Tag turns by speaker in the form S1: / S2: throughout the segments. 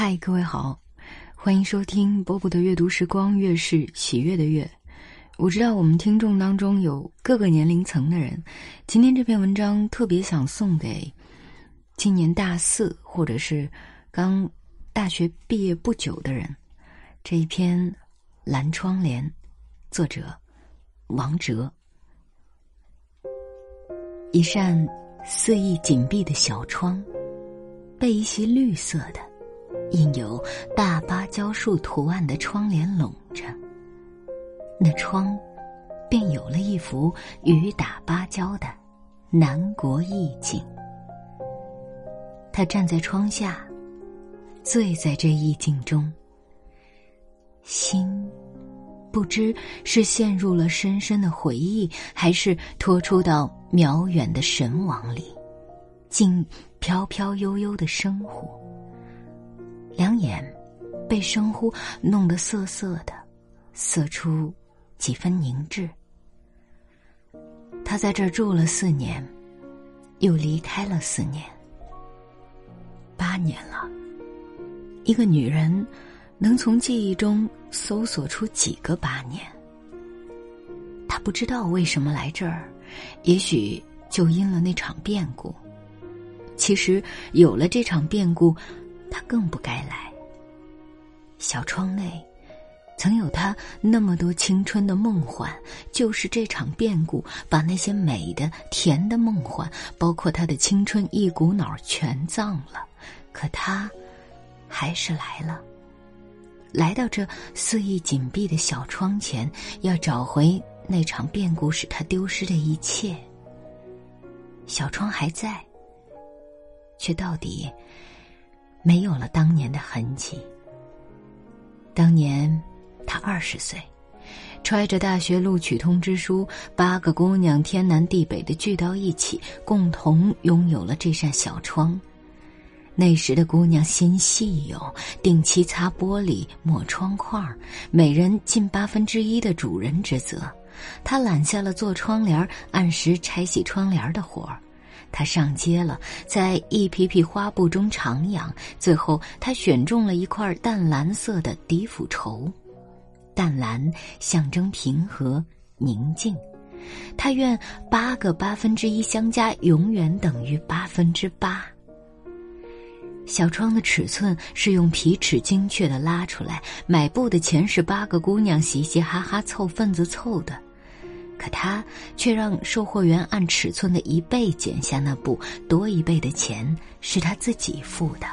S1: 嗨，各位好，欢迎收听波波的阅读时光，月是喜悦的月。我知道我们听众当中有各个年龄层的人，今天这篇文章特别想送给今年大四或者是刚大学毕业不久的人。这一篇《蓝窗帘》，作者王哲。一扇肆意紧闭的小窗，被一些绿色的。印有大芭蕉树图案的窗帘拢着，那窗便有了一幅雨打芭蕉的南国意境。他站在窗下，醉在这意境中，心不知是陷入了深深的回忆，还是拖出到渺远的神往里，竟飘飘悠悠的生活。两眼被生呼弄得涩涩的，涩出几分凝滞。他在这儿住了四年，又离开了四年，八年了。一个女人能从记忆中搜索出几个八年？他不知道为什么来这儿，也许就因了那场变故。其实有了这场变故。更不该来。小窗内，曾有他那么多青春的梦幻，就是这场变故把那些美的、甜的梦幻，包括他的青春，一股脑全葬了。可他，还是来了，来到这肆意紧闭的小窗前，要找回那场变故使他丢失的一切。小窗还在，却到底。没有了当年的痕迹。当年，他二十岁，揣着大学录取通知书，八个姑娘天南地北的聚到一起，共同拥有了这扇小窗。那时的姑娘心细哟，定期擦玻璃、抹窗框，每人尽八分之一的主人之责。他揽下了做窗帘、按时拆洗窗帘的活儿。他上街了，在一匹匹花布中徜徉。最后，他选中了一块淡蓝色的底府绸，淡蓝象征平和宁静。他愿八个八分之一相加，永远等于八分之八。小窗的尺寸是用皮尺精确的拉出来，买布的钱是八个姑娘嘻嘻哈哈凑份子凑的。可他却让售货员按尺寸的一倍剪下那布，多一倍的钱是他自己付的。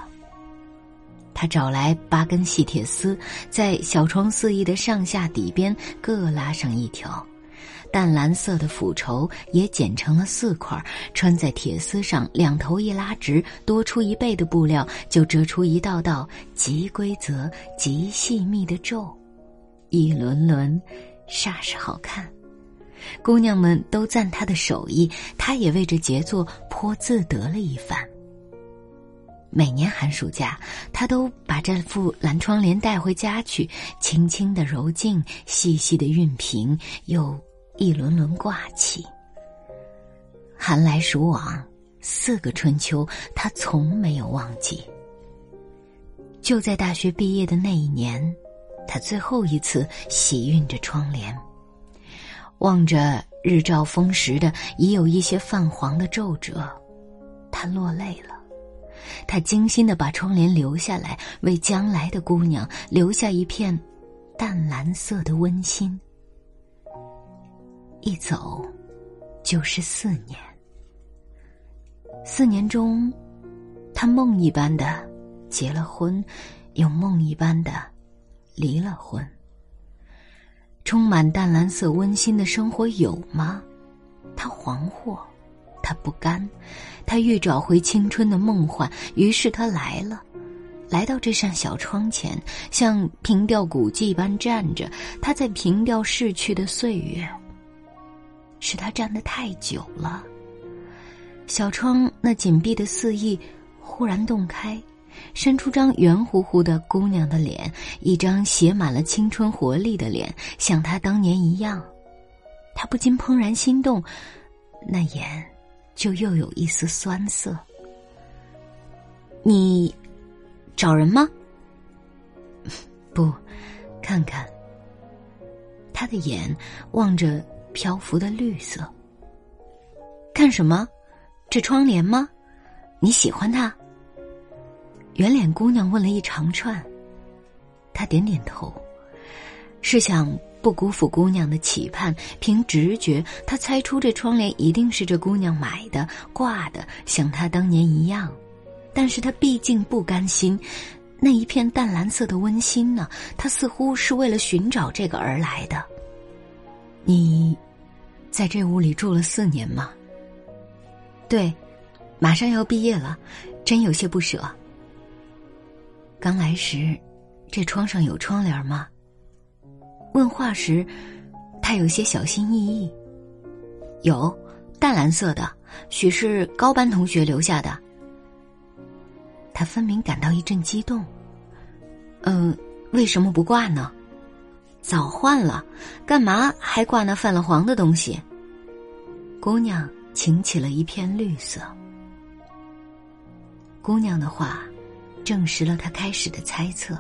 S1: 他找来八根细铁丝，在小窗肆意的上下底边各拉上一条，淡蓝色的府绸也剪成了四块，穿在铁丝上，两头一拉直，多出一倍的布料就折出一道道极规则、极细密的皱，一轮轮，煞是好看。姑娘们都赞他的手艺，他也为这杰作颇自得了一番。每年寒暑假，他都把这副蓝窗帘带回家去，轻轻的揉净，细细的熨平，又一轮轮挂起。寒来暑往，四个春秋，他从没有忘记。就在大学毕业的那一年，他最后一次洗熨着窗帘。望着日照风蚀的已有一些泛黄的皱褶，他落泪了。他精心的把窗帘留下来，为将来的姑娘留下一片淡蓝色的温馨。一走，就是四年。四年中，他梦一般的结了婚，又梦一般的离了婚。充满淡蓝色温馨的生活有吗？他惶惑，他不甘，他欲找回青春的梦幻，于是他来了，来到这扇小窗前，像凭吊古迹般站着。他在凭吊逝去的岁月，是他站得太久了。小窗那紧闭的肆意，忽然洞开。伸出张圆乎乎的姑娘的脸，一张写满了青春活力的脸，像她当年一样。他不禁怦然心动，那眼就又有一丝酸涩。你找人吗？不，看看。他的眼望着漂浮的绿色。看什么？这窗帘吗？你喜欢它？圆脸姑娘问了一长串。他点点头，是想不辜负姑娘的期盼。凭直觉，他猜出这窗帘一定是这姑娘买的、挂的，像她当年一样。但是他毕竟不甘心，那一片淡蓝色的温馨呢？他似乎是为了寻找这个而来的。你，在这屋里住了四年吗？对，马上要毕业了，真有些不舍。刚来时。这窗上有窗帘吗？问话时，他有些小心翼翼。有，淡蓝色的，许是高班同学留下的。他分明感到一阵激动。嗯，为什么不挂呢？早换了，干嘛还挂那泛了黄的东西？姑娘擎起了一片绿色。姑娘的话，证实了他开始的猜测。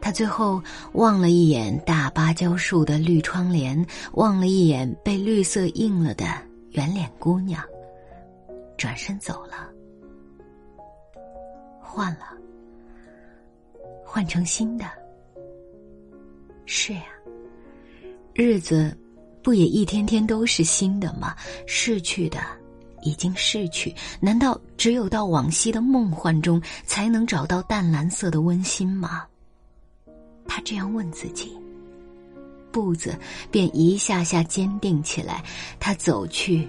S1: 他最后望了一眼大芭蕉树的绿窗帘，望了一眼被绿色映了的圆脸姑娘，转身走了。换了，换成新的。是呀，日子不也一天天都是新的吗？逝去的已经逝去，难道只有到往昔的梦幻中才能找到淡蓝色的温馨吗？他这样问自己，步子便一下下坚定起来。他走去，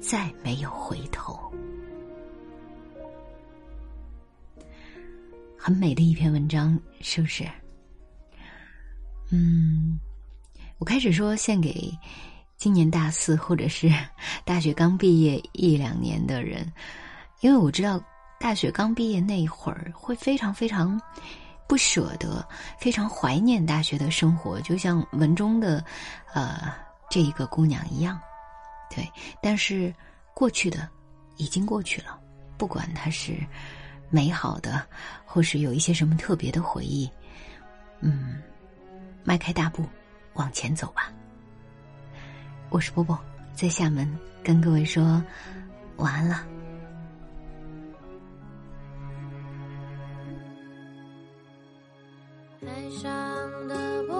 S1: 再没有回头。很美的一篇文章，是不是？嗯，我开始说献给今年大四或者是 大学刚毕业一两年的人，因为我知道大学刚毕业那一会儿会非常非常。不舍得，非常怀念大学的生活，就像文中的，呃，这一个姑娘一样，对。但是过去的已经过去了，不管它是美好的，或是有一些什么特别的回忆，嗯，迈开大步往前走吧。我是波波，在厦门跟各位说晚安了。
S2: 海上的不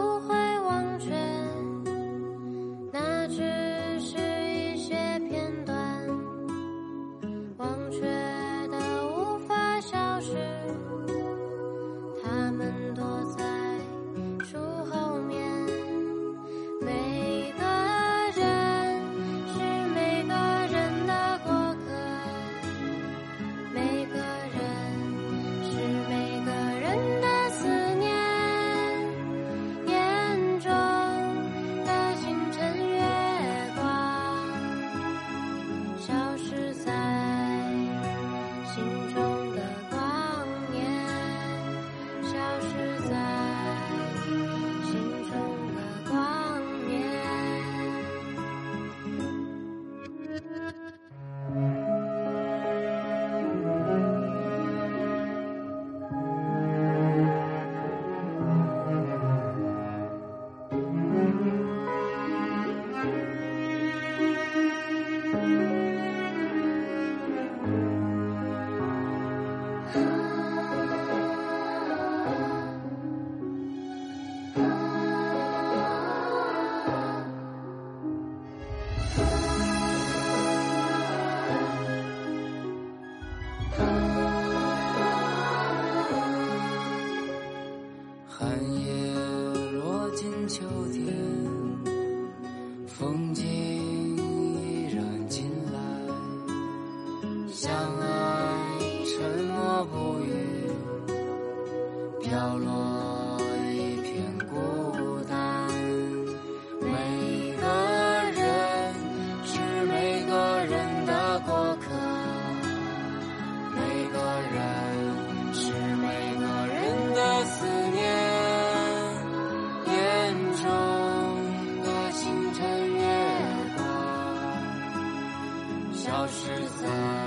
S2: 看。寒叶落尽秋天风景依然进来相爱沉默不语飘落消失在